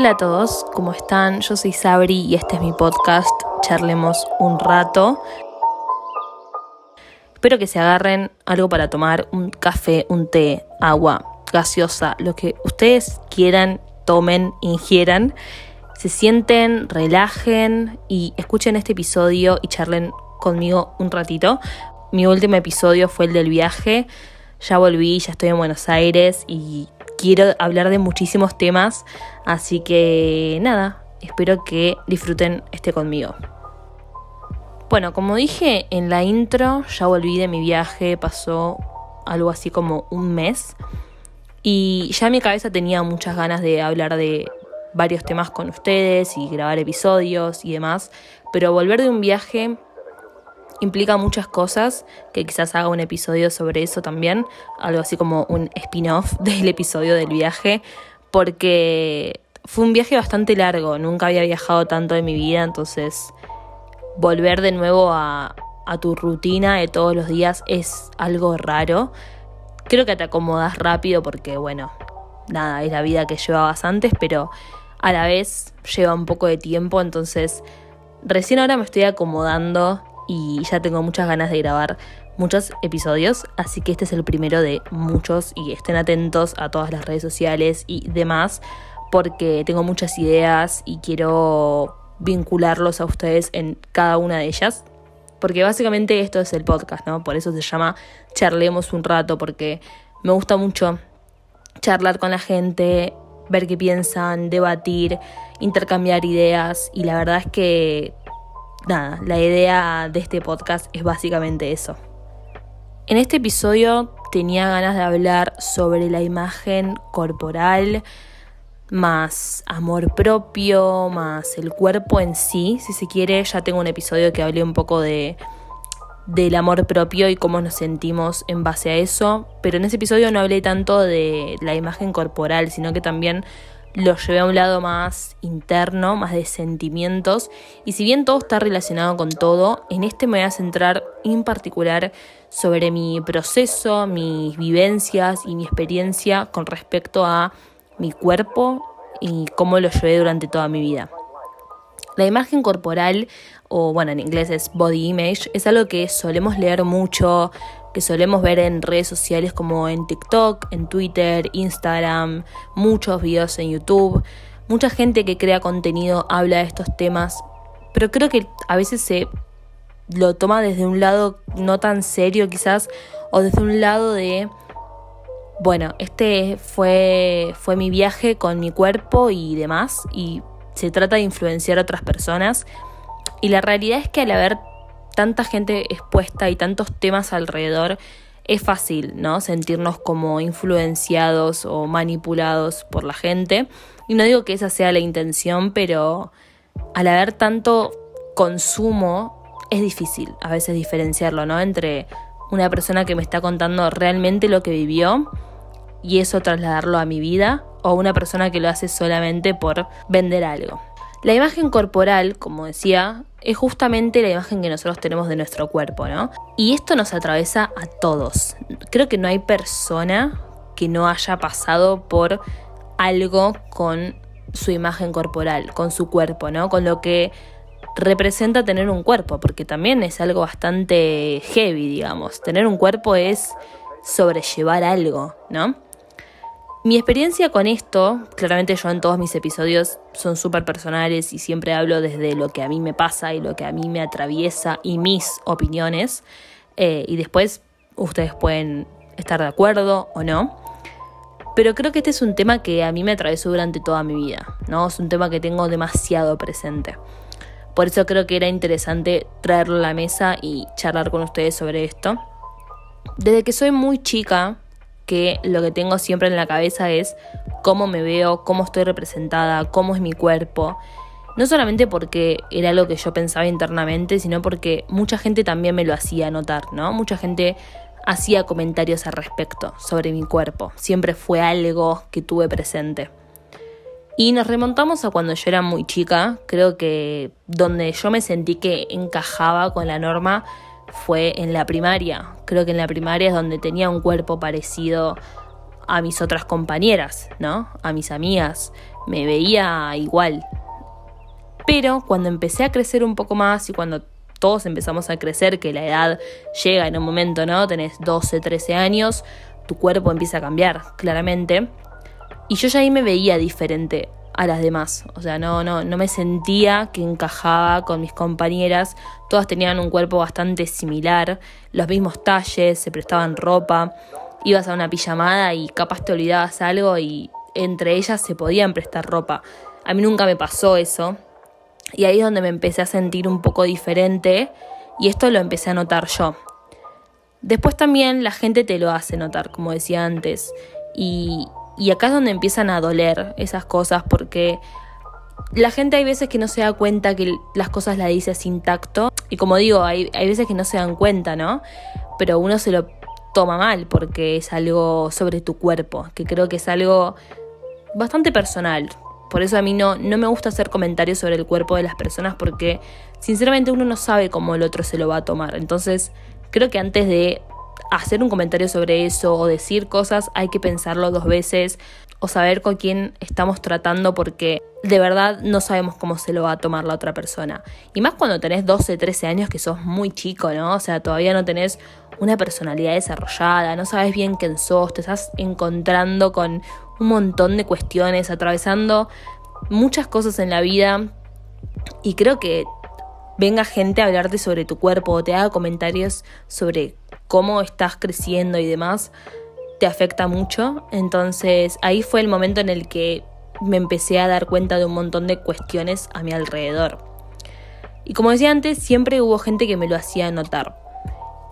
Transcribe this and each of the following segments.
Hola a todos, ¿cómo están? Yo soy Sabri y este es mi podcast, charlemos un rato. Espero que se agarren algo para tomar, un café, un té, agua, gaseosa, lo que ustedes quieran, tomen, ingieran. Se sienten, relajen y escuchen este episodio y charlen conmigo un ratito. Mi último episodio fue el del viaje. Ya volví, ya estoy en Buenos Aires y quiero hablar de muchísimos temas. Así que nada, espero que disfruten este conmigo. Bueno, como dije en la intro, ya volví de mi viaje, pasó algo así como un mes. Y ya mi cabeza tenía muchas ganas de hablar de varios temas con ustedes y grabar episodios y demás. Pero volver de un viaje implica muchas cosas, que quizás haga un episodio sobre eso también, algo así como un spin-off del episodio del viaje, porque fue un viaje bastante largo, nunca había viajado tanto en mi vida, entonces volver de nuevo a, tu rutina de todos los días es algo raro. Creo que te acomodas rápido porque, bueno, nada, es la vida que llevabas antes, pero a la vez lleva un poco de tiempo, entonces recién ahora me estoy acomodando y ya tengo muchas ganas de grabar muchos episodios, así que este es el primero de muchos y estén atentos a todas las redes sociales y demás porque tengo muchas ideas y quiero vincularlos a ustedes en cada una de ellas. Porque básicamente esto es el podcast, ¿no? Por eso se llama Charlemos un rato, porque me gusta mucho charlar con la gente, ver qué piensan, debatir, intercambiar ideas y la verdad es que nada, la idea de este podcast es básicamente eso. En este episodio tenía ganas de hablar sobre la imagen corporal, más amor propio, más el cuerpo en sí. Si se quiere, ya tengo un episodio que hablé un poco de del amor propio y cómo nos sentimos en base a eso, pero en ese episodio no hablé tanto de la imagen corporal, sino que también lo llevé a un lado más interno, más de sentimientos. Y si bien todo está relacionado con todo, en este me voy a centrar en particular sobre mi proceso, mis vivencias y mi experiencia con respecto a mi cuerpo y cómo lo llevé durante toda mi vida. La imagen corporal, o bueno, en inglés es body image, es algo que solemos leer mucho, que solemos ver en redes sociales como en TikTok, en Twitter, Instagram, muchos videos en YouTube. Mucha gente que crea contenido habla de estos temas, pero creo que a veces se lo toma desde un lado no tan serio quizás, o desde un lado de, bueno, este fue, fue mi viaje con mi cuerpo y demás, y se trata de influenciar a otras personas. Y la realidad es que al haber tanta gente expuesta y tantos temas alrededor, es fácil, ¿no? Sentirnos como influenciados o manipulados por la gente. Y no digo que esa sea la intención, pero al haber tanto consumo, es difícil a veces diferenciarlo, ¿no? Entre una persona que me está contando realmente lo que vivió y eso trasladarlo a mi vida o una persona que lo hace solamente por vender algo. La imagen corporal, como decía, es justamente la imagen que nosotros tenemos de nuestro cuerpo, ¿no? Y esto nos atraviesa a todos. Creo que no hay persona que no haya pasado por algo con su imagen corporal, con su cuerpo, ¿no? Con lo que representa tener un cuerpo, porque también es algo bastante heavy, digamos. Tener un cuerpo es sobrellevar algo, ¿no? Mi experiencia con esto, claramente yo en todos mis episodios son súper personales y siempre hablo desde lo que a mí me pasa y lo que a mí me atraviesa y mis opiniones. Eh, y después ustedes pueden estar de acuerdo o no. Pero creo que este es un tema que a mí me atravesó durante toda mi vida, ¿no? Es un tema que tengo demasiado presente. Por eso creo que era interesante traerlo a la mesa y charlar con ustedes sobre esto. Desde que soy muy chica, que lo que tengo siempre en la cabeza es cómo me veo, cómo estoy representada, cómo es mi cuerpo. No solamente porque era lo que yo pensaba internamente, sino porque mucha gente también me lo hacía notar, ¿no? Mucha gente hacía comentarios al respecto sobre mi cuerpo. Siempre fue algo que tuve presente. Y nos remontamos a cuando yo era muy chica, creo que donde yo me sentí que encajaba con la norma fue en la primaria. Creo que en la primaria es donde tenía un cuerpo parecido a mis otras compañeras, ¿no? A mis amigas. me veía igual. Pero cuando empecé a crecer un poco más y cuando todos empezamos a crecer, que la edad llega en un momento, ¿no? Tenés 12, 13 años, tu cuerpo empieza a cambiar, claramente. Y yo ya ahí me veía diferente a las demás. O sea, no, no, no me sentía que encajaba con mis compañeras. Todas tenían un cuerpo bastante similar, los mismos talles, se prestaban ropa. Ibas a una pijamada y capaz te olvidabas algo y entre ellas se podían prestar ropa. A mí nunca me pasó eso. Y ahí es donde me empecé a sentir un poco diferente y esto lo empecé a notar yo. Después también la gente te lo hace notar, como decía antes. Y, y acá es donde empiezan a doler esas cosas porque la gente hay veces que no se da cuenta que las cosas las dice sin tacto. Y como digo, hay, hay veces que no se dan cuenta, ¿no? Pero uno se lo toma mal porque es algo sobre tu cuerpo, que creo que es algo bastante personal. Por eso a mí no, no me gusta hacer comentarios sobre el cuerpo de las personas porque sinceramente uno no sabe cómo el otro se lo va a tomar. Entonces creo que antes de hacer un comentario sobre eso o decir cosas hay que pensarlo dos veces o saber con quién estamos tratando porque de verdad no sabemos cómo se lo va a tomar la otra persona. Y más cuando tenés 12, 13 años que sos muy chico, ¿no? O sea, todavía no tenés una personalidad desarrollada, no sabes bien quién sos, te estás encontrando con un montón de cuestiones, atravesando muchas cosas en la vida y creo que venga gente a hablarte sobre tu cuerpo o te haga comentarios sobre cómo estás creciendo y demás, te afecta mucho. Entonces ahí fue el momento en el que me empecé a dar cuenta de un montón de cuestiones a mi alrededor. Y como decía antes, siempre hubo gente que me lo hacía notar.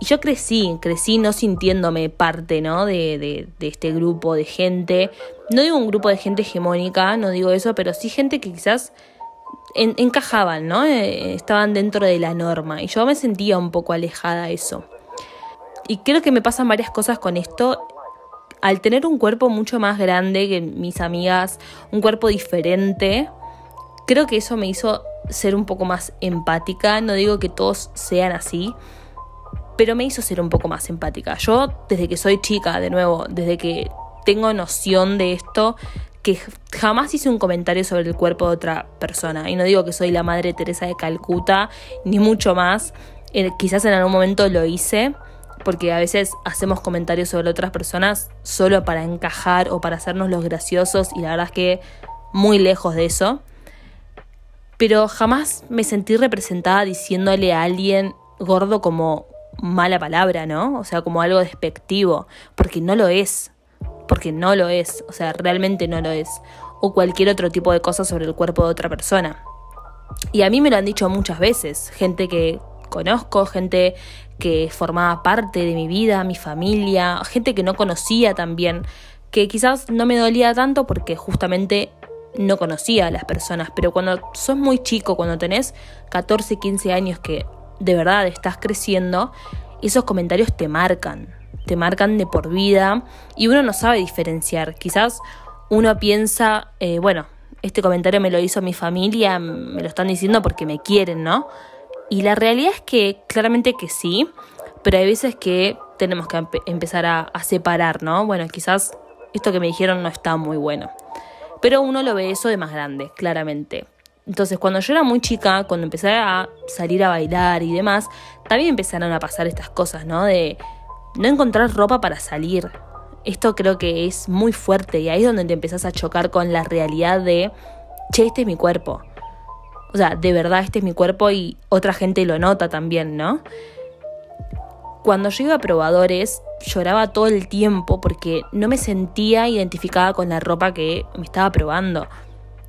Y yo crecí, crecí no sintiéndome parte, ¿no? De, de, de, este grupo de gente. No digo un grupo de gente hegemónica, no digo eso, pero sí gente que quizás encajaban, ¿no? Eh, estaban dentro de la norma. Y yo me sentía un poco alejada a eso. Y creo que me pasan varias cosas con esto. Al tener un cuerpo mucho más grande que mis amigas, un cuerpo diferente, creo que eso me hizo ser un poco más empática. No digo que todos sean así, pero me hizo ser un poco más empática. Yo, desde que soy chica, de nuevo, desde que tengo noción de esto, que jamás hice un comentario sobre el cuerpo de otra persona. Y no digo que soy la madre Teresa de Calcuta, ni mucho más. Eh, quizás en algún momento lo hice, porque a veces hacemos comentarios sobre otras personas solo para encajar o para hacernos los graciosos, y la verdad es que muy lejos de eso. Pero jamás me sentí representada diciéndole a alguien gordo como mala palabra, ¿no? O sea, como algo despectivo, porque no lo es, porque no lo es, o sea, realmente no lo es, o cualquier otro tipo de cosa sobre el cuerpo de otra persona. Y a mí me lo han dicho muchas veces, gente que conozco, gente que formaba parte de mi vida, mi familia, gente que no conocía también, que quizás no me dolía tanto porque justamente no conocía a las personas, pero cuando sos muy chico, cuando tenés 14, 15 años que de verdad estás creciendo, esos comentarios te marcan, te marcan de por vida y uno no sabe diferenciar. Quizás uno piensa, eh, bueno, este comentario me lo hizo mi familia, me lo están diciendo porque me quieren, ¿no? Y la realidad es que claramente que sí, pero hay veces que tenemos que empezar a, a separar, ¿no? Bueno, quizás esto que me dijeron no está muy bueno. Pero uno lo ve eso de más grande, claramente. Entonces, cuando yo era muy chica, cuando empecé a salir a bailar y demás, también empezaron a pasar estas cosas, ¿no? De no encontrar ropa para salir. Esto creo que es muy fuerte y ahí es donde te empezás a chocar con la realidad de, che, este es mi cuerpo. O sea, de verdad este es mi cuerpo y otra gente lo nota también, ¿no? Cuando yo iba a probadores, lloraba todo el tiempo porque no me sentía identificada con la ropa que me estaba probando.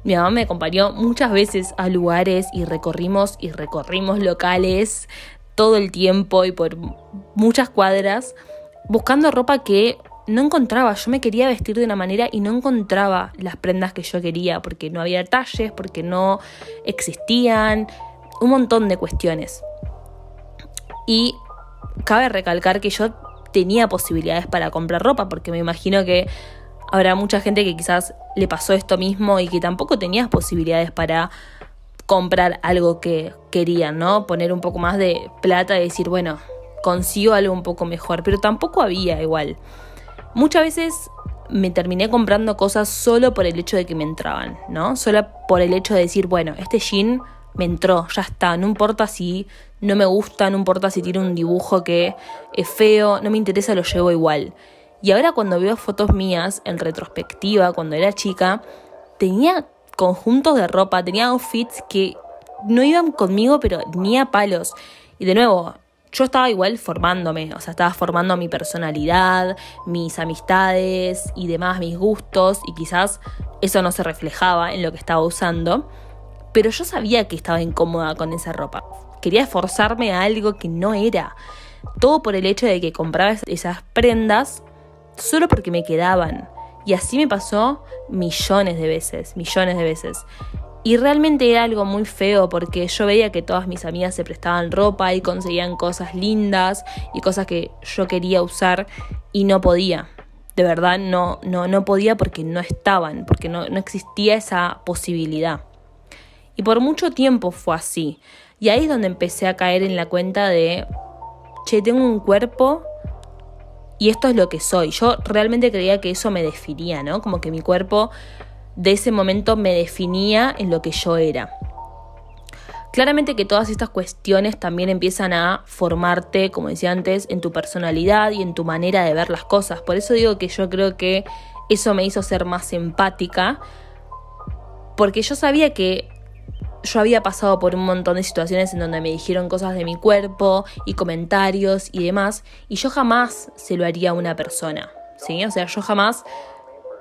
Mi mamá me acompañó muchas veces a lugares y recorrimos y recorrimos locales todo el tiempo y por muchas cuadras buscando ropa que no encontraba. Yo me quería vestir de una manera y no encontraba las prendas que yo quería porque no había talles, porque no existían, un montón de cuestiones. Y cabe recalcar que yo tenía posibilidades para comprar ropa porque me imagino que habrá mucha gente que quizás le pasó esto mismo y que tampoco tenías posibilidades para comprar algo que querían, ¿no? Poner un poco más de plata y decir, bueno, consigo algo un poco mejor, pero tampoco había igual. Muchas veces me terminé comprando cosas solo por el hecho de que me entraban, ¿no? Solo por el hecho de decir, bueno, este jean me entró, ya está, no importa si no me gusta, no importa si tiene un dibujo que es feo, no me interesa, lo llevo igual. Y ahora cuando veo fotos mías en retrospectiva, cuando era chica, tenía conjuntos de ropa, tenía outfits que no iban conmigo, pero ni a palos. Y de nuevo, yo estaba igual formándome, o sea, estaba formando mi personalidad, mis amistades y demás, mis gustos, y quizás eso no se reflejaba en lo que estaba usando, pero yo sabía que estaba incómoda con esa ropa. Quería esforzarme a algo que no era. Todo por el hecho de que compraba esas prendas solo porque me quedaban. Y así me pasó millones de veces, millones de veces. Y realmente era algo muy feo porque yo veía que todas mis amigas se prestaban ropa y conseguían cosas lindas y cosas que yo quería usar y no podía. De verdad no, no, no podía porque no estaban, porque no, no existía esa posibilidad. Y por mucho tiempo fue así. Y ahí es donde empecé a caer en la cuenta de, che, tengo un cuerpo y esto es lo que soy. Yo realmente creía que eso me definía, ¿no? Como que mi cuerpo de ese momento me definía en lo que yo era. Claramente que todas estas cuestiones también empiezan a formarte, como decía antes, en tu personalidad y en tu manera de ver las cosas. Por eso digo que yo creo que eso me hizo ser más empática, porque yo sabía que yo había pasado por un montón de situaciones en donde me dijeron cosas de mi cuerpo y comentarios y demás, y yo jamás se lo haría a una persona, ¿sí? O sea, yo jamás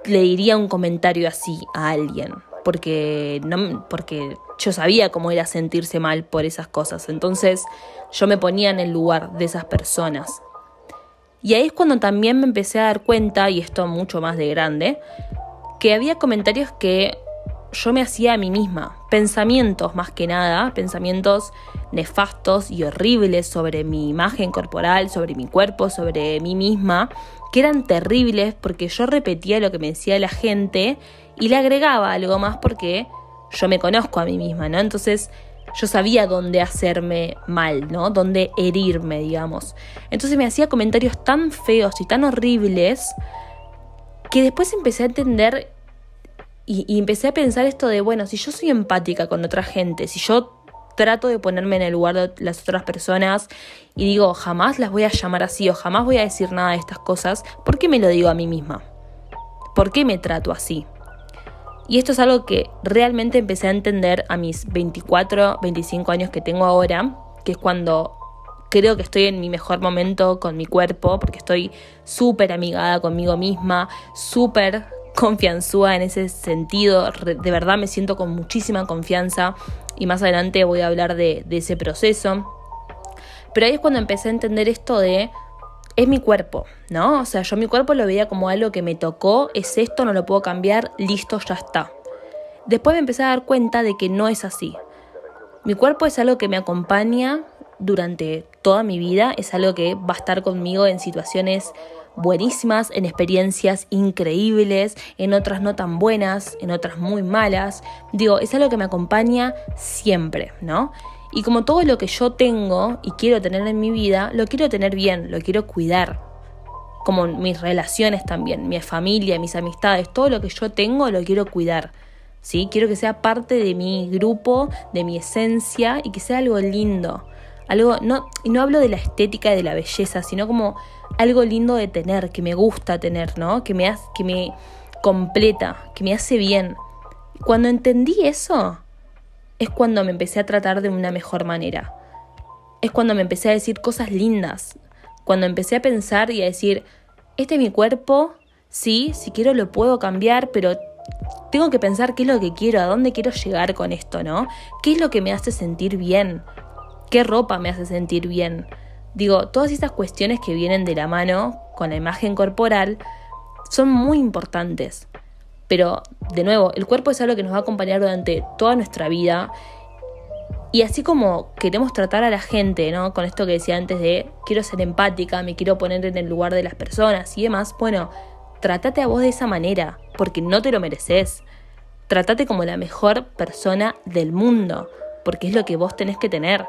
le diría un comentario así a alguien, porque, no, porque yo sabía cómo era sentirse mal por esas cosas, entonces yo me ponía en el lugar de esas personas. Y ahí es cuando también me empecé a dar cuenta, y esto mucho más de grande, que había comentarios que yo me hacía a mí misma, pensamientos más que nada, pensamientos nefastos y horribles sobre mi imagen corporal, sobre mi cuerpo, sobre mí misma, que eran terribles porque yo repetía lo que me decía la gente y le agregaba algo más porque yo me conozco a mí misma, ¿no? Entonces yo sabía dónde hacerme mal, ¿no? Dónde herirme, digamos. Entonces me hacía comentarios tan feos y tan horribles que después empecé a entender y, empecé a pensar esto de, bueno, si yo soy empática con otra gente, si yo trato de ponerme en el lugar de las otras personas y digo, jamás las voy a llamar así o jamás voy a decir nada de estas cosas, ¿por qué me lo digo a mí misma? ¿Por qué me trato así? Y esto es algo que realmente empecé a entender a mis 24, 25 años que tengo ahora, que es cuando creo que estoy en mi mejor momento con mi cuerpo, porque estoy súper amigada conmigo misma, súper confianzúa en ese sentido, de verdad me siento con muchísima confianza y más adelante voy a hablar de, ese proceso. Pero ahí es cuando empecé a entender esto de es mi cuerpo, ¿no? O sea, yo mi cuerpo lo veía como algo que me tocó, es esto, no lo puedo cambiar, listo, ya está. Después me empecé a dar cuenta de que no es así. Mi cuerpo es algo que me acompaña durante toda mi vida, es algo que va a estar conmigo en situaciones buenísimas, en experiencias increíbles, en otras no tan buenas, en otras muy malas. Digo, es algo que me acompaña siempre, ¿no? Y como todo lo que yo tengo y quiero tener en mi vida, lo quiero tener bien, lo quiero cuidar. Como mis relaciones también, mi familia, mis amistades, todo lo que yo tengo lo quiero cuidar. ¿sí? Quiero que sea parte de mi grupo, de mi esencia y que sea algo lindo. Algo, no, y no hablo de la estética y de la belleza, sino como algo lindo de tener, que me gusta tener, ¿no? Que me, hace, que me completa, que me hace bien. Cuando entendí eso, es cuando me empecé a tratar de una mejor manera. Es cuando me empecé a decir cosas lindas. Cuando empecé a pensar y a decir, este es mi cuerpo, sí, si quiero lo puedo cambiar, pero tengo que pensar qué es lo que quiero, a dónde quiero llegar con esto, ¿no? ¿Qué es lo que me hace sentir bien? ¿Qué ropa me hace sentir bien? Digo, todas estas cuestiones que vienen de la mano con la imagen corporal son muy importantes. Pero, de nuevo, el cuerpo es algo que nos va a acompañar durante toda nuestra vida. Y así como queremos tratar a la gente, ¿no? Con esto que decía antes de quiero ser empática, me quiero poner en el lugar de las personas y demás, bueno, trátate a vos de esa manera, porque no te lo mereces. Trátate como la mejor persona del mundo, porque es lo que vos tenés que tener.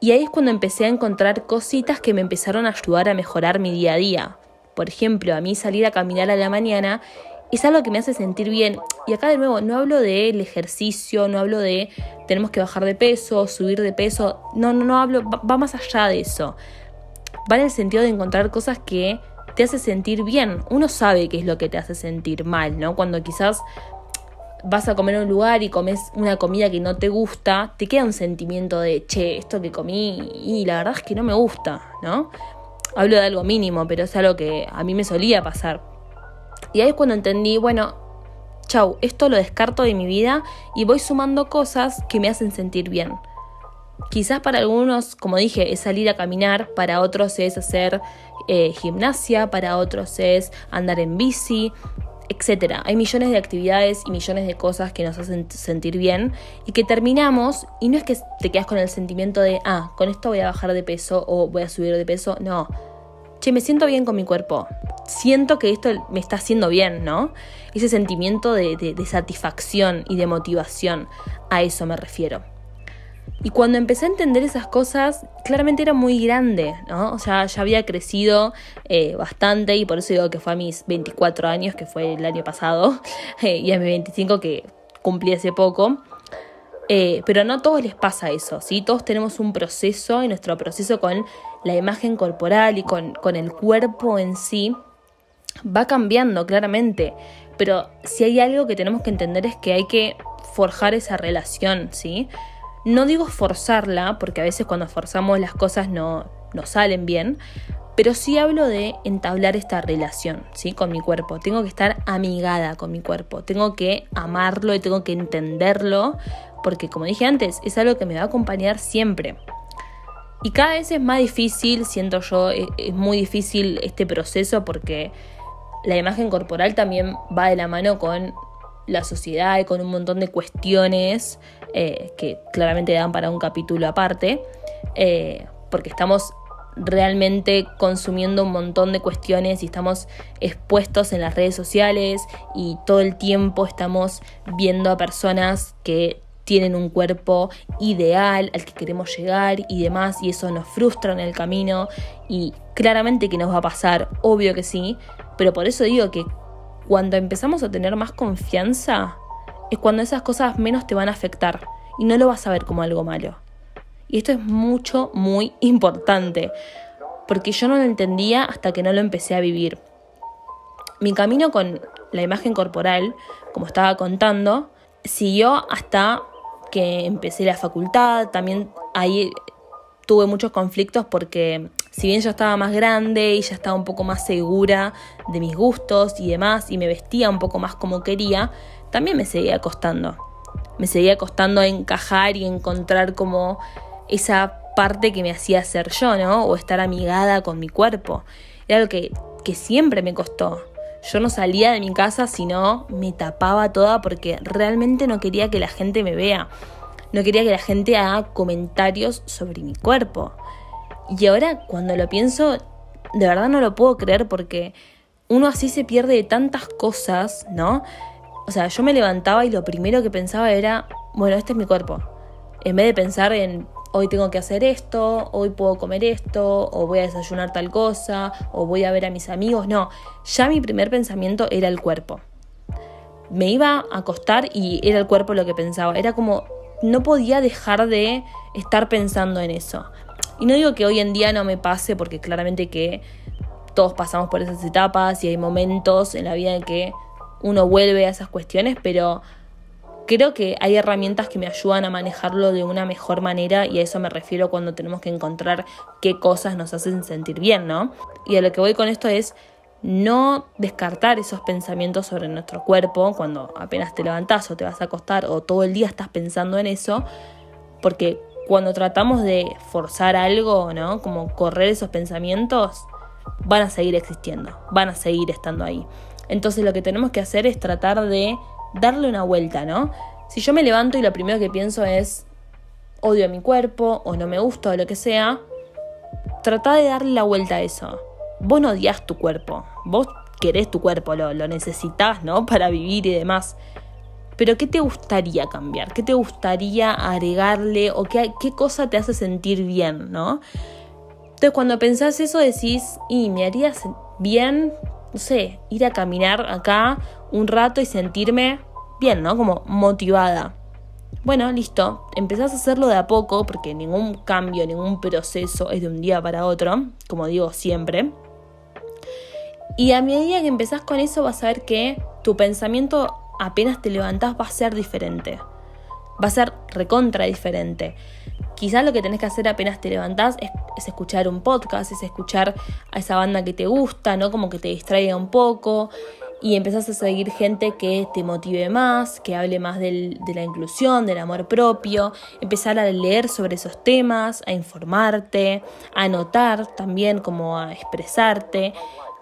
Y ahí es cuando empecé a encontrar cositas que me empezaron a ayudar a mejorar mi día a día. Por ejemplo, a mí salir a caminar a la mañana es algo que me hace sentir bien. Y acá de nuevo, no hablo del ejercicio, no hablo de tenemos que bajar de peso, subir de peso. No, no, no hablo, va más allá de eso. Va en el sentido de encontrar cosas que te hace sentir bien. Uno sabe qué es lo que te hace sentir mal, ¿no? Cuando quizás vas a comer a un lugar y comes una comida que no te gusta, te queda un sentimiento de, che, esto que comí y la verdad es que no me gusta, ¿no? Hablo de algo mínimo, pero es algo que a mí me solía pasar. Y ahí es cuando entendí, bueno, chau, esto lo descarto de mi vida y voy sumando cosas que me hacen sentir bien. Quizás para algunos, como dije, es salir a caminar, para otros es hacer eh, gimnasia, para otros es andar en bici, etcétera. Hay millones de actividades y millones de cosas que nos hacen sentir bien y que terminamos y no es que te quedas con el sentimiento de, ah, con esto voy a bajar de peso o voy a subir de peso, no. Che, me siento bien con mi cuerpo. Siento que esto me está haciendo bien, ¿no? Ese sentimiento de satisfacción y de motivación, a eso me refiero. Y cuando empecé a entender esas cosas, claramente era muy grande, ¿no? O sea, ya había crecido eh, bastante y por eso digo que fue a mis 24 años, que fue el año pasado, eh, y a mis 25 que cumplí hace poco. Eh, pero no a todos les pasa eso, ¿sí? Todos tenemos un proceso y nuestro proceso con la imagen corporal y con, con el cuerpo en sí va cambiando claramente. Pero si hay algo que tenemos que entender es que hay que forjar esa relación, ¿sí? No digo forzarla, porque a veces cuando forzamos las cosas no, no salen bien, pero sí hablo de entablar esta relación, ¿sí? Con mi cuerpo. Tengo que estar amigada con mi cuerpo. Tengo que amarlo y tengo que entenderlo, porque como dije antes, es algo que me va a acompañar siempre. Y cada vez es más difícil, siento yo, e, es muy difícil este proceso porque la imagen corporal también va de la mano con la sociedad y con un montón de cuestiones eh, que claramente dan para un capítulo aparte, eh, porque estamos realmente consumiendo un montón de cuestiones y estamos expuestos en las redes sociales y todo el tiempo estamos viendo a personas que tienen un cuerpo ideal al que queremos llegar y demás y eso nos frustra en el camino y claramente que nos va a pasar, obvio que sí, pero por eso digo que cuando empezamos a tener más confianza, es cuando esas cosas menos te van a afectar y no lo vas a ver como algo malo. Y esto es mucho, muy importante, porque yo no lo entendía hasta que no lo empecé a vivir. Mi camino con la imagen corporal, como estaba contando, siguió hasta que empecé la facultad, también ahí tuve muchos conflictos porque si bien yo estaba más grande y ya estaba un poco más segura de mis gustos y demás y me vestía un poco más como quería, también me seguía costando. Me seguía costando encajar y encontrar como esa parte que me hacía ser yo, ¿no? O estar amigada con mi cuerpo. Era algo que, que siempre me costó. Yo no salía de mi casa sino me tapaba toda porque realmente no quería que la gente me vea. No quería que la gente haga comentarios sobre mi cuerpo. Y ahora cuando lo pienso, de verdad no lo puedo creer porque uno así se pierde de tantas cosas, ¿no? O sea, yo me levantaba y lo primero que pensaba era, bueno, este es mi cuerpo. En vez de pensar en, hoy tengo que hacer esto, hoy puedo comer esto, o voy a desayunar tal cosa, o voy a ver a mis amigos, no, ya mi primer pensamiento era el cuerpo. Me iba a acostar y era el cuerpo lo que pensaba. Era como, no podía dejar de estar pensando en eso. Y no digo que hoy en día no me pase, porque claramente que todos pasamos por esas etapas y hay momentos en la vida en que uno vuelve a esas cuestiones, pero creo que hay herramientas que me ayudan a manejarlo de una mejor manera y a eso me refiero cuando tenemos que encontrar qué cosas nos hacen sentir bien, ¿no? Y a lo que voy con esto es no descartar esos pensamientos sobre nuestro cuerpo cuando apenas te levantás o te vas a acostar o todo el día estás pensando en eso, porque cuando tratamos de forzar algo, ¿no? Como correr esos pensamientos, van a seguir existiendo, van a seguir estando ahí. Entonces lo que tenemos que hacer es tratar de darle una vuelta, ¿no? Si yo me levanto y lo primero que pienso es odio a mi cuerpo o no me gusta o lo que sea, trata de darle la vuelta a eso. Vos no odias tu cuerpo, vos querés tu cuerpo, lo, necesitas, ¿no? Para vivir y demás. Pero ¿qué te gustaría cambiar? ¿Qué te gustaría agregarle? ¿O qué, qué cosa te hace sentir bien, ¿no? Entonces cuando pensás eso decís, y me haría, bien, sé, ir a caminar acá un rato y sentirme bien, ¿no? Como motivada. Bueno, listo, empezás a hacerlo de a poco porque ningún cambio, ningún proceso es de un día para otro, como digo siempre. Y a medida que empezás con eso vas a ver que tu pensamiento apenas te levantás va a ser diferente. Va a ser recontra diferente. Quizás lo que tenés que hacer apenas te levantás es, escuchar un podcast, es escuchar a esa banda que te gusta, ¿no? Como que te distraiga un poco y empezás a seguir gente que te motive más, que hable más de la inclusión, del amor propio, empezar a leer sobre esos temas, a informarte, a anotar también, como a expresarte.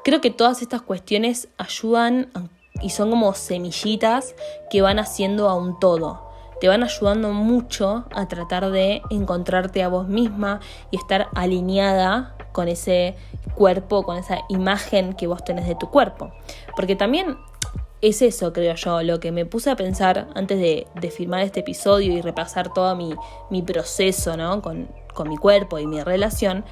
Creo que todas estas cuestiones ayudan y son como semillitas que van haciendo a un todo te van ayudando mucho a tratar de encontrarte a vos misma y estar alineada con ese cuerpo, con esa imagen que vos tenés de tu cuerpo. Porque también es eso, creo yo, lo que me puse a pensar antes de, de filmar este episodio y repasar todo mi, mi proceso ¿no? con, con mi cuerpo y mi relación,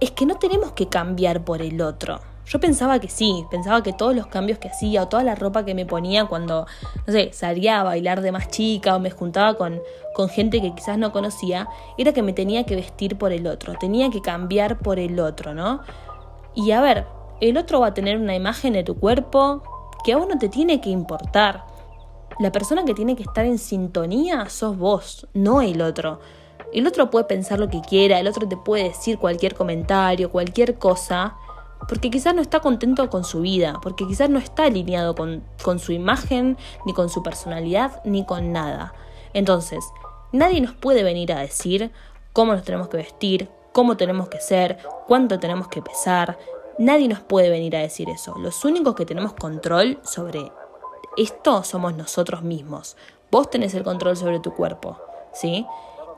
es que no tenemos que cambiar por el otro. Yo pensaba que sí, pensaba que todos los cambios que hacía o toda la ropa que me ponía cuando, no sé, salía a bailar de más chica o me juntaba con, con gente que quizás no conocía, era que me tenía que vestir por el otro, tenía que cambiar por el otro, ¿no? Y a ver, el otro va a tener una imagen de tu cuerpo que a vos no te tiene que importar. La persona que tiene que estar en sintonía sos vos, no el otro. El otro puede pensar lo que quiera, el otro te puede decir cualquier comentario, cualquier cosa, porque quizás no está contento con su vida, porque quizás no está alineado con, su imagen, ni con su personalidad, ni con nada. Entonces, nadie nos puede venir a decir cómo nos tenemos que vestir, cómo tenemos que ser, cuánto tenemos que pesar. Nadie nos puede venir a decir eso. Los únicos que tenemos control sobre esto somos nosotros mismos. Vos tenés el control sobre tu cuerpo, ¿sí?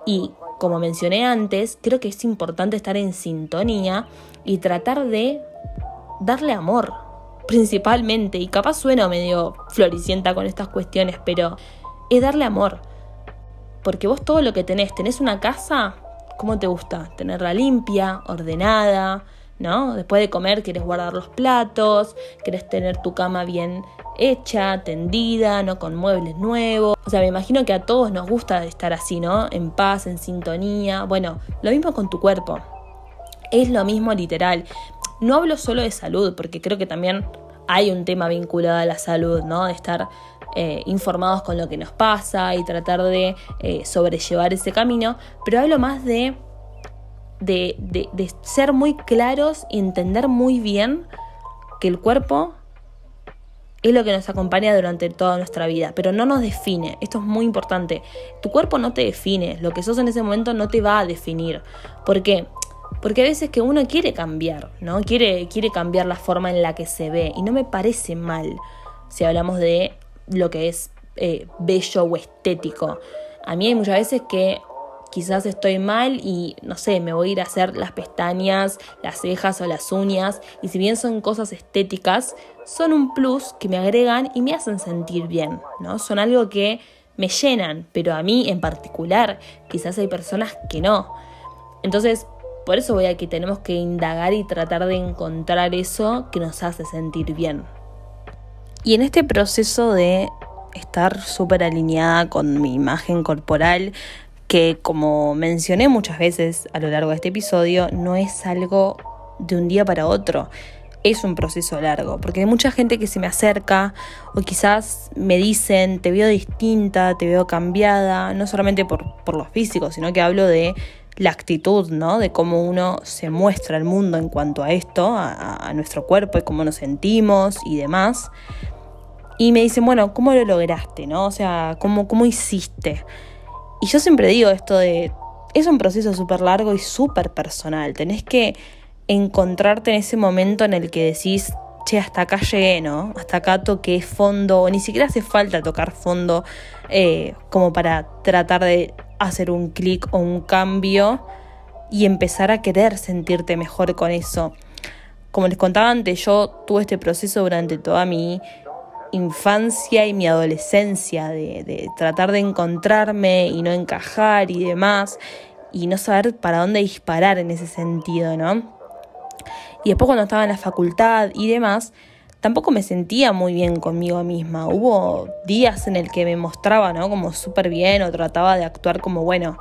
Y como mencioné antes, creo que es importante estar en sintonía y tratar de darle amor, principalmente. Y capaz suena medio floricienta con estas cuestiones, pero es darle amor. Porque vos todo lo que tenés, tenés una casa, ¿cómo te gusta? Tenerla limpia, ordenada, ¿no? Después de comer quieres guardar los platos, quieres tener tu cama bien hecha, tendida, ¿no? Con muebles nuevos. O sea, me imagino que a todos nos gusta estar así, ¿no? En paz, en sintonía. Bueno, lo mismo con tu cuerpo. Es lo mismo literal. No hablo solo de salud, porque creo que también hay un tema vinculado a la salud, ¿no? De estar eh, informados con lo que nos pasa y tratar de eh, sobrellevar ese camino, pero hablo más de, de, de ser muy claros y entender muy bien que el cuerpo es lo que nos acompaña durante toda nuestra vida, pero no nos define. Esto es muy importante. Tu cuerpo no te define, lo que sos en ese momento no te va a definir. ¿Por qué? Porque a veces que uno quiere cambiar, ¿no? Quiere, quiere cambiar la forma en la que se ve. Y no me parece mal si hablamos de lo que es eh, bello o estético. A mí hay muchas veces que quizás estoy mal y no sé, me voy a ir a hacer las pestañas, las cejas o las uñas. Y si bien son cosas estéticas, son un plus que me agregan y me hacen sentir bien, ¿no? Son algo que me llenan, pero a mí en particular, quizás hay personas que no. Entonces, por eso voy a que tenemos que indagar y tratar de encontrar eso que nos hace sentir bien. Y en este proceso de estar súper alineada con mi imagen corporal, que como mencioné muchas veces a lo largo de este episodio, no es algo de un día para otro. Es un proceso largo, porque hay mucha gente que se me acerca o quizás me dicen, te veo distinta, te veo cambiada, no solamente por, por lo físico, sino que hablo de la actitud, ¿no? De cómo uno se muestra al mundo en cuanto a esto, a, nuestro cuerpo y cómo nos sentimos y demás. Y me dicen, bueno, ¿cómo lo lograste, no? O sea, ¿cómo, cómo hiciste? Y yo siempre digo esto de, es un proceso súper largo y súper personal. Tenés que encontrarte en ese momento en el que decís, che, hasta acá llegué, ¿no? Hasta acá toqué fondo, ni siquiera hace falta tocar fondo eh, como para tratar de hacer un clic o un cambio y empezar a querer sentirte mejor con eso. Como les contaba antes, yo tuve este proceso durante toda mi infancia y mi adolescencia de, tratar de encontrarme y no encajar y demás y no saber para dónde disparar en ese sentido, ¿no? Y después cuando estaba en la facultad y demás, tampoco me sentía muy bien conmigo misma. Hubo días en el que me mostraba, ¿no? Como súper bien o trataba de actuar como, bueno,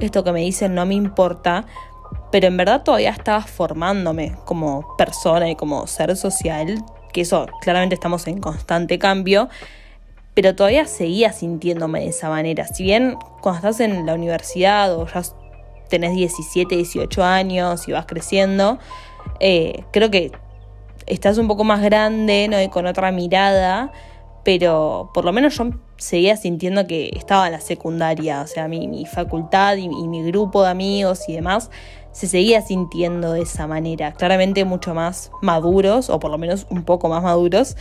esto que me dicen no me importa, pero en verdad todavía estaba formándome como persona y como ser social, que eso claramente estamos en constante cambio, pero todavía seguía sintiéndome de esa manera. Si bien cuando estás en la universidad o ya tenés 17, 18 años y vas creciendo, eh, creo que estás un poco más grande, ¿no? Y con otra mirada, pero por lo menos yo seguía sintiendo que estaba en la secundaria, o sea, mi, facultad y, mi grupo de amigos y demás se seguía sintiendo de esa manera, claramente mucho más maduros, o por lo menos un poco más maduros,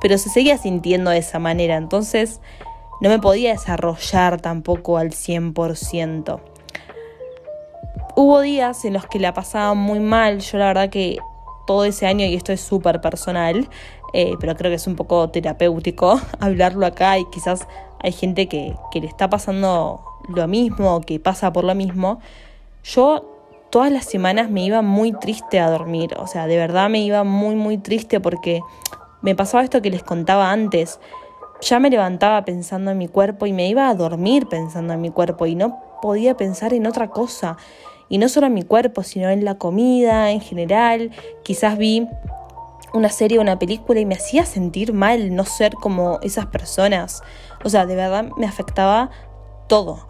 pero se seguía sintiendo de esa manera, entonces no me podía desarrollar tampoco al 100%. Hubo días en los que la pasaba muy mal, yo la verdad que todo ese año, y esto es súper personal, eh, pero creo que es un poco terapéutico hablarlo acá y quizás hay gente que, que le está pasando lo mismo, que pasa por lo mismo. Yo todas las semanas me iba muy triste a dormir, o sea, de verdad me iba muy, muy triste porque me pasaba esto que les contaba antes. Ya me levantaba pensando en mi cuerpo y me iba a dormir pensando en mi cuerpo y no podía pensar en otra cosa. Y no solo en mi cuerpo, sino en la comida en general. Quizás vi una serie o una película y me hacía sentir mal no ser como esas personas. O sea, de verdad me afectaba todo.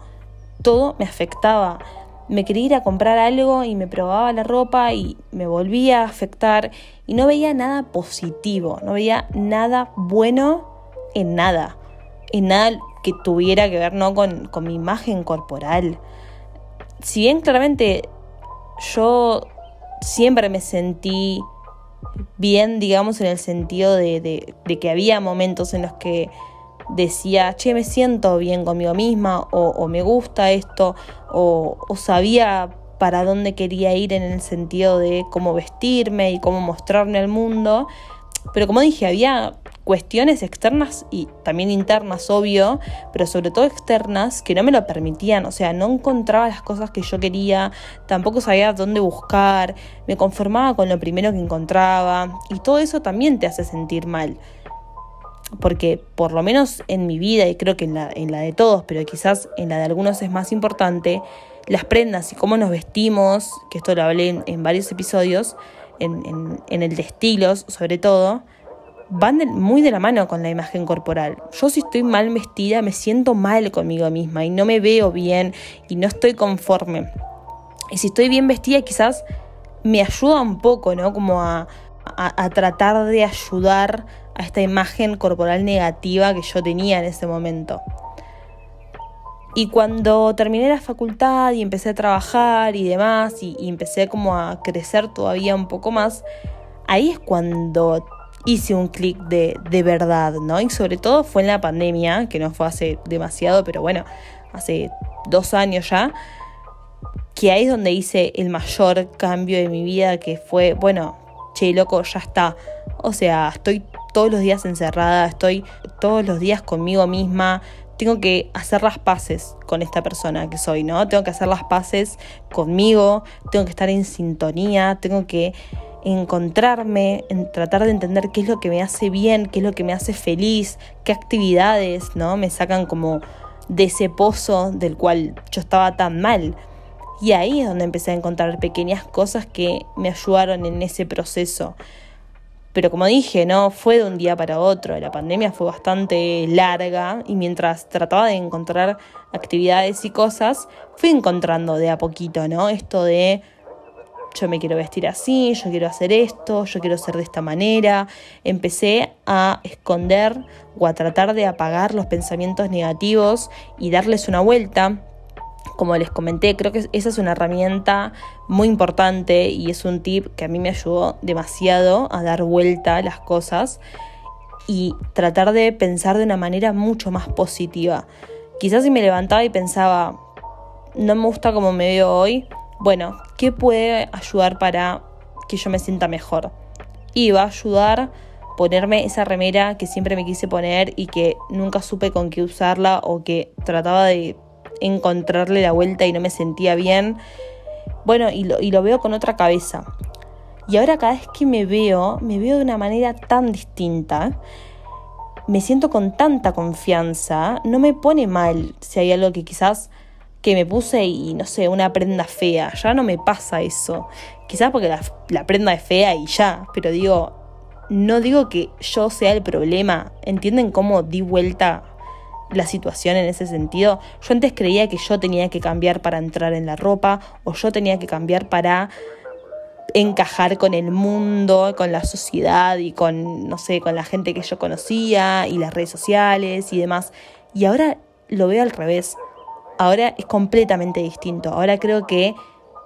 Todo me afectaba. Me quería ir a comprar algo y me probaba la ropa y me volvía a afectar y no veía nada positivo, no veía nada bueno en nada, en nada que tuviera que ver ¿no? con, con mi imagen corporal si bien claramente yo siempre me sentí bien, digamos, en el sentido de, que había momentos en los que decía, che, me siento bien conmigo misma, o, me gusta esto, o, o, sabía para dónde quería ir en el sentido de cómo vestirme y cómo mostrarme al mundo. Pero como dije, había cuestiones externas y también internas, obvio, pero sobre todo externas que no me lo permitían, o sea, no encontraba las cosas que yo quería, tampoco sabía dónde buscar, me conformaba con lo primero que encontraba y todo eso también te hace sentir mal. Porque por lo menos en mi vida, y creo que en la, de todos, pero quizás en la de algunos es más importante, las prendas y cómo nos vestimos, que esto lo hablé en, varios episodios, en, el de estilos sobre todo, van muy de la mano con la imagen corporal. Yo si estoy mal vestida me siento mal conmigo misma y no me veo bien y no estoy conforme. Y si estoy bien vestida quizás me ayuda un poco, ¿no? Como a, a, tratar de ayudar a esta imagen corporal negativa que yo tenía en ese momento. Y cuando terminé la facultad y empecé a trabajar y demás, y, empecé como a crecer todavía un poco más, ahí es cuando hice un clic de, de verdad, ¿no? Y sobre todo fue en la pandemia, que no fue hace demasiado, pero bueno, hace dos años ya, que ahí es donde hice el mayor cambio de mi vida, que fue, bueno, che, loco, ya está. O sea, estoy todos los días encerrada, estoy todos los días conmigo misma, tengo que hacer las paces con esta persona que soy, ¿no? Tengo que hacer las paces conmigo, tengo que estar en sintonía, tengo que encontrarme, en tratar de entender qué es lo que me hace bien, qué es lo que me hace feliz, qué actividades, ¿no? Me sacan como de ese pozo del cual yo estaba tan mal. Y ahí es donde empecé a encontrar pequeñas cosas que me ayudaron en ese proceso. Pero como dije, no fue de un día para otro. La pandemia fue bastante larga y mientras trataba de encontrar actividades y cosas, fui encontrando de a poquito, ¿no? Esto de yo me quiero vestir así, yo quiero hacer esto, yo quiero ser de esta manera. Empecé a esconder o a tratar de apagar los pensamientos negativos y darles una vuelta. Como les comenté, creo que esa es una herramienta muy importante y es un tip que a mí me ayudó demasiado a dar vuelta a las cosas y tratar de pensar de una manera mucho más positiva. Quizás si me levantaba y pensaba, no me gusta como me veo hoy, bueno, ¿qué puede ayudar para que yo me sienta mejor? Y va a ayudar ponerme esa remera que siempre me quise poner y que nunca supe con qué usarla o que trataba de encontrarle la vuelta y no me sentía bien. Bueno, y lo, y lo veo con otra cabeza. Y ahora cada vez que me veo, me veo de una manera tan distinta. Me siento con tanta confianza. No me pone mal si hay algo que quizás que me puse y no sé, una prenda fea. Ya no me pasa eso. Quizás porque la, la prenda es fea y ya. Pero digo, no digo que yo sea el problema. ¿Entienden cómo di vuelta la situación en ese sentido. Yo antes creía que yo tenía que cambiar para entrar en la ropa o yo tenía que cambiar para encajar con el mundo, con la sociedad y con, no sé, con la gente que yo conocía y las redes sociales y demás. Y ahora lo veo al revés. Ahora es completamente distinto. Ahora creo que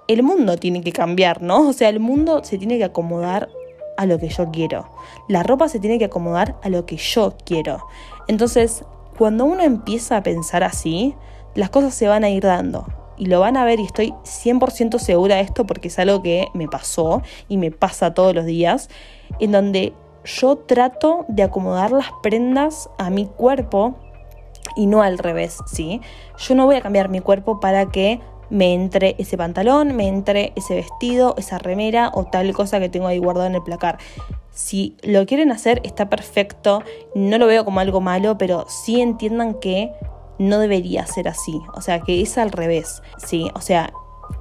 el mundo tiene que cambiar, ¿no? O sea, el mundo se tiene que acomodar a lo que yo quiero. La ropa se tiene que acomodar a lo que yo quiero. Entonces, cuando uno empieza a pensar así, las cosas se van a ir dando. Y lo van a ver y estoy 100% segura de esto porque es algo que me pasó y me pasa todos los días, en donde yo trato de acomodar las prendas a mi cuerpo y no al revés, ¿sí? Yo no voy a cambiar mi cuerpo para que me entre ese pantalón, me entre ese vestido, esa remera o tal cosa que tengo ahí guardado en el placar. Si lo quieren hacer, está perfecto. No lo veo como algo malo, pero sí entiendan que no debería ser así. O sea, que es al revés. Sí, o sea,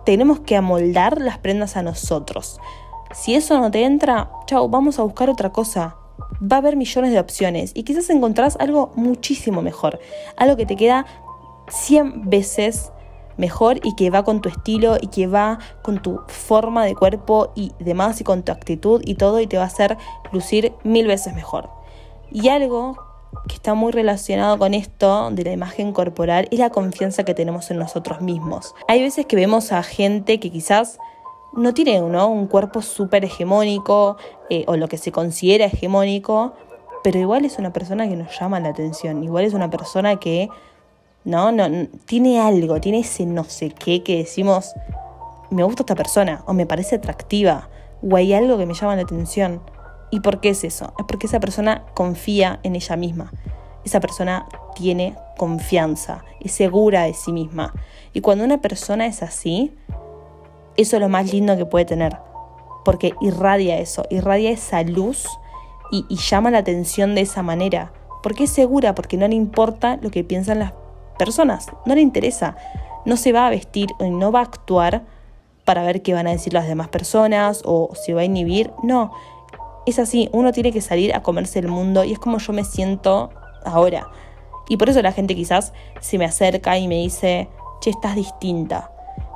tenemos que amoldar las prendas a nosotros. Si eso no te entra, chao, vamos a buscar otra cosa. Va a haber millones de opciones y quizás encontrás algo muchísimo mejor. Algo que te queda 100 veces mejor y que va con tu estilo y que va con tu forma de cuerpo y demás y con tu actitud y todo y te va a hacer lucir mil veces mejor. Y algo que está muy relacionado con esto de la imagen corporal es la confianza que tenemos en nosotros mismos. Hay veces que vemos a gente que quizás no tiene un cuerpo súper hegemónico eh, o lo que se considera hegemónico, pero igual es una persona que nos llama la atención, igual es una persona que ¿no? No, tiene algo, tiene ese no sé qué que decimos, me gusta esta persona, o me parece atractiva, o hay algo que me llama la atención. ¿Y por qué es eso? Es porque esa persona confía en ella misma. Esa persona tiene confianza, es segura de sí misma. Y cuando una persona es así, eso es lo más lindo que puede tener. Porque irradia eso, irradia esa luz y, y llama la atención de esa manera. Porque es segura, porque no le importa lo que piensan las personas, no le interesa, no se va a vestir no va a actuar para ver qué van a decir las demás personas o si va a inhibir, no, es así, uno tiene que salir a comerse el mundo y es como yo me siento ahora. Y por eso la gente quizás se me acerca y me dice, che, estás distinta.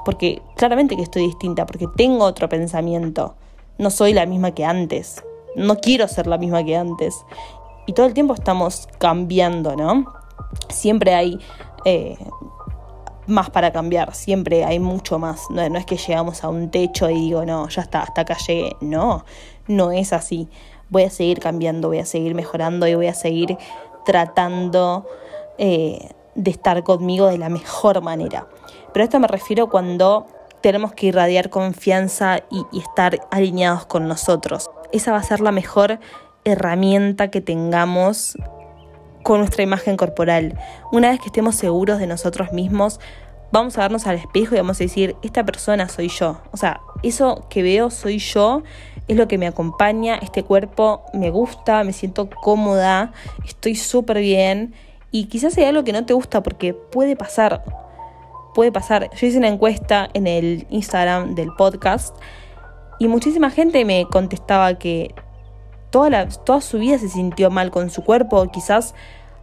Porque claramente que estoy distinta, porque tengo otro pensamiento. No soy la misma que antes. No quiero ser la misma que antes. Y todo el tiempo estamos cambiando, ¿no? Siempre hay eh, más para cambiar, siempre hay mucho más. No, es que llegamos a un techo y digo, no, ya está, hasta acá llegué. No, no es así. Voy a seguir cambiando, voy a seguir mejorando y voy a seguir tratando eh, de estar conmigo de la mejor manera. Pero a esto me refiero cuando tenemos que irradiar confianza y, y estar alineados con nosotros. Esa va a ser la mejor herramienta que tengamos con nuestra imagen corporal. Una vez que estemos seguros de nosotros mismos, vamos a vernos al espejo y vamos a decir, esta persona soy yo. O sea, eso que veo soy yo, es lo que me acompaña, este cuerpo me gusta, me siento cómoda, estoy súper bien. Y quizás hay algo que no te gusta porque puede pasar, puede pasar. Yo hice una encuesta en el Instagram del podcast y muchísima gente me contestaba que toda, toda su vida se sintió mal con su cuerpo, quizás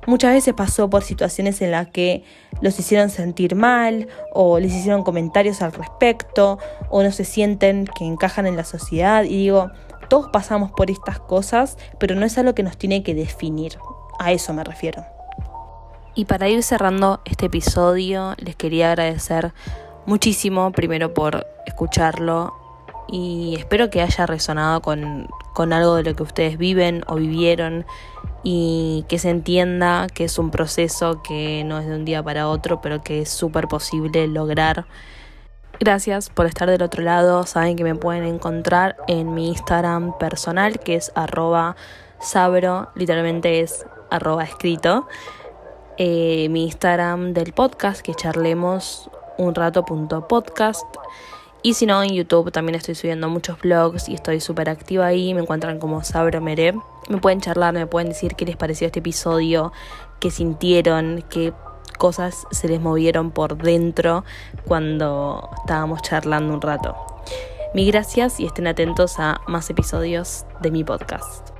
muchas veces pasó por situaciones en las que los hicieron sentir mal o les hicieron comentarios al respecto o no se sienten que encajan en la sociedad. Y digo, todos pasamos por estas cosas, pero no es algo que nos tiene que definir, a eso me refiero. Y para ir cerrando este episodio, les quería agradecer muchísimo primero por escucharlo y espero que haya resonado con, con algo de lo que ustedes viven o vivieron y que se entienda que es un proceso que no es de un día para otro, pero que es súper posible lograr. Gracias por estar del otro lado. Saben que me pueden encontrar en mi Instagram personal, que es arroba sabro, literalmente es arroba escrito. Eh, mi Instagram del podcast, que charlemos un rato.podcast Y si no, en YouTube también estoy subiendo muchos vlogs y estoy súper activa ahí. Me encuentran como Sabro Meré. Me pueden charlar, me pueden decir qué les pareció este episodio, qué sintieron, qué cosas se les movieron por dentro cuando estábamos charlando un rato. Mil gracias y estén atentos a más episodios de mi podcast.